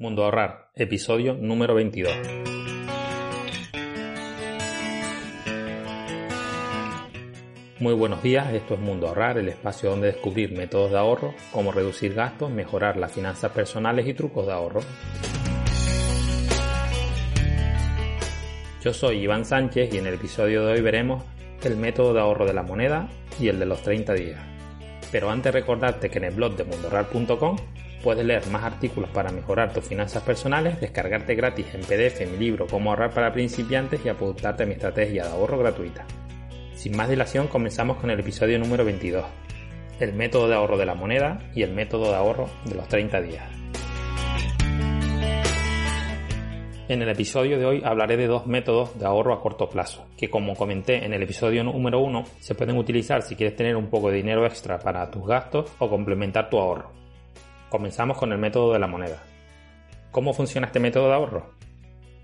Mundo Ahorrar, episodio número 22. Muy buenos días, esto es Mundo Ahorrar, el espacio donde descubrir métodos de ahorro, cómo reducir gastos, mejorar las finanzas personales y trucos de ahorro. Yo soy Iván Sánchez y en el episodio de hoy veremos el método de ahorro de la moneda y el de los 30 días. Pero antes recordarte que en el blog de mundoahorrar.com Puedes leer más artículos para mejorar tus finanzas personales, descargarte gratis en PDF mi libro Cómo ahorrar para principiantes y apuntarte a mi estrategia de ahorro gratuita. Sin más dilación, comenzamos con el episodio número 22, el método de ahorro de la moneda y el método de ahorro de los 30 días. En el episodio de hoy hablaré de dos métodos de ahorro a corto plazo, que como comenté en el episodio número 1, se pueden utilizar si quieres tener un poco de dinero extra para tus gastos o complementar tu ahorro. Comenzamos con el método de la moneda. ¿Cómo funciona este método de ahorro?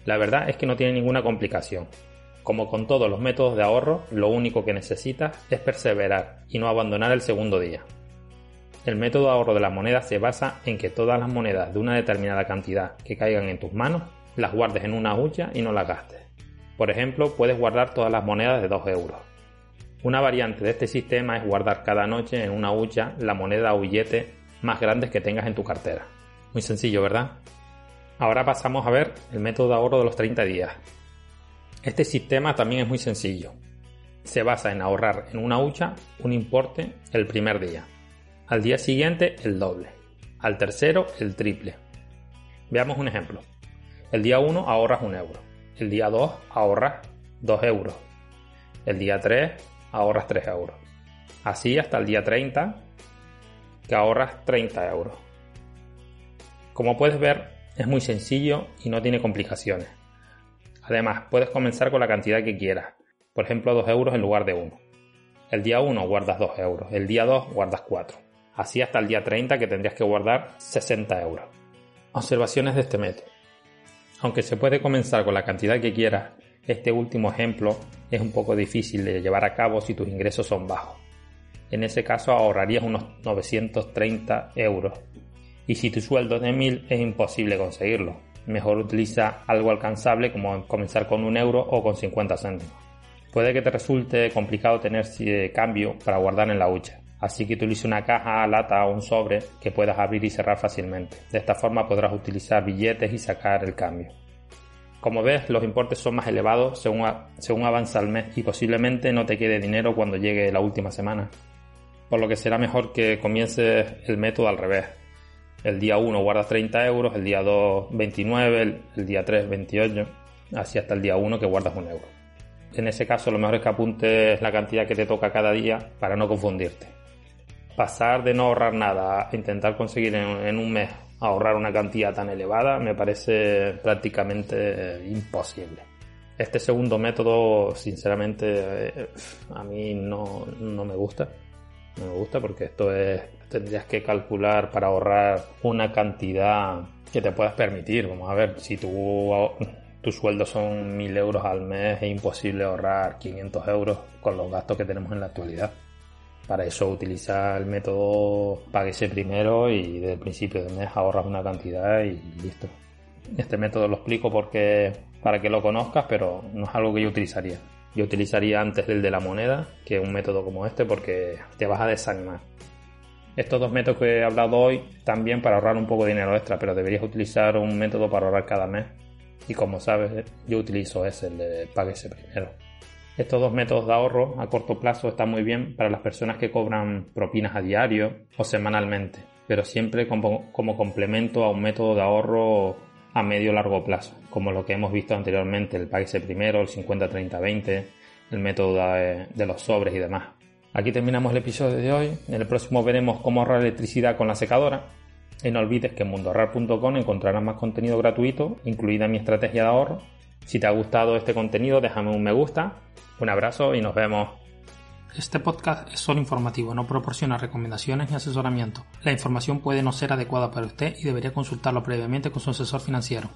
La verdad es que no tiene ninguna complicación. Como con todos los métodos de ahorro, lo único que necesitas es perseverar y no abandonar el segundo día. El método de ahorro de la moneda se basa en que todas las monedas de una determinada cantidad que caigan en tus manos las guardes en una hucha y no las gastes. Por ejemplo, puedes guardar todas las monedas de 2 euros. Una variante de este sistema es guardar cada noche en una hucha la moneda o billete más grandes que tengas en tu cartera. Muy sencillo, ¿verdad? Ahora pasamos a ver el método de ahorro de los 30 días. Este sistema también es muy sencillo. Se basa en ahorrar en una hucha un importe el primer día. Al día siguiente el doble. Al tercero el triple. Veamos un ejemplo. El día 1 ahorras un euro. El día 2 ahorras 2 euros. El día 3 ahorras 3 euros. Así hasta el día 30 que ahorras 30 euros. Como puedes ver, es muy sencillo y no tiene complicaciones. Además, puedes comenzar con la cantidad que quieras, por ejemplo 2 euros en lugar de 1. El día 1 guardas 2 euros, el día 2 guardas 4. Así hasta el día 30 que tendrías que guardar 60 euros. Observaciones de este método. Aunque se puede comenzar con la cantidad que quieras, este último ejemplo es un poco difícil de llevar a cabo si tus ingresos son bajos. En ese caso ahorrarías unos 930 euros. Y si tu sueldo es de 1000 es imposible conseguirlo. Mejor utiliza algo alcanzable como comenzar con un euro o con 50 céntimos. Puede que te resulte complicado tener cambio para guardar en la hucha, así que utiliza una caja, lata o un sobre que puedas abrir y cerrar fácilmente. De esta forma podrás utilizar billetes y sacar el cambio. Como ves, los importes son más elevados según, según avanza el mes y posiblemente no te quede dinero cuando llegue la última semana por lo que será mejor que comiences el método al revés. El día 1 guardas 30 euros, el día 2 29, el, día 3 28, así hasta el día 1 que guardas un euro. En ese caso lo mejor es que apuntes la cantidad que te toca cada día para no confundirte. Pasar de no ahorrar nada a intentar conseguir en, un mes ahorrar una cantidad tan elevada me parece prácticamente imposible. Este segundo método, sinceramente, eh, a mí no, no me gusta no me gusta porque esto es, tendrías que calcular para ahorrar una cantidad que te puedas permitir. Vamos a ver, si tu, tu sueldo son 1000 euros al mes, es imposible ahorrar 500 euros con los gastos que tenemos en la actualidad. Para eso utiliza el método páguese primero y desde el principio del mes ahorras una cantidad y listo. Este método lo explico porque para que lo conozcas, pero no es algo que yo utilizaría. Yo utilizaría antes el de la moneda que un método como este porque te vas a desanimar. Estos dos métodos que he hablado hoy también para ahorrar un poco de dinero extra, pero deberías utilizar un método para ahorrar cada mes. Y como sabes, yo utilizo ese, el de ese primero. Estos dos métodos de ahorro a corto plazo están muy bien para las personas que cobran propinas a diario o semanalmente, pero siempre como complemento a un método de ahorro a medio largo plazo, como lo que hemos visto anteriormente, el Páguese primero, el 50-30-20, el método de, los sobres y demás. Aquí terminamos el episodio de hoy. En el próximo veremos cómo ahorrar electricidad con la secadora. Y no olvides que en mundoahorrar.com encontrarás más contenido gratuito, incluida mi estrategia de ahorro. Si te ha gustado este contenido, déjame un me gusta, un abrazo y nos vemos. Este podcast es solo informativo, no proporciona recomendaciones ni asesoramiento. La información puede no ser adecuada para usted y debería consultarlo previamente con su asesor financiero.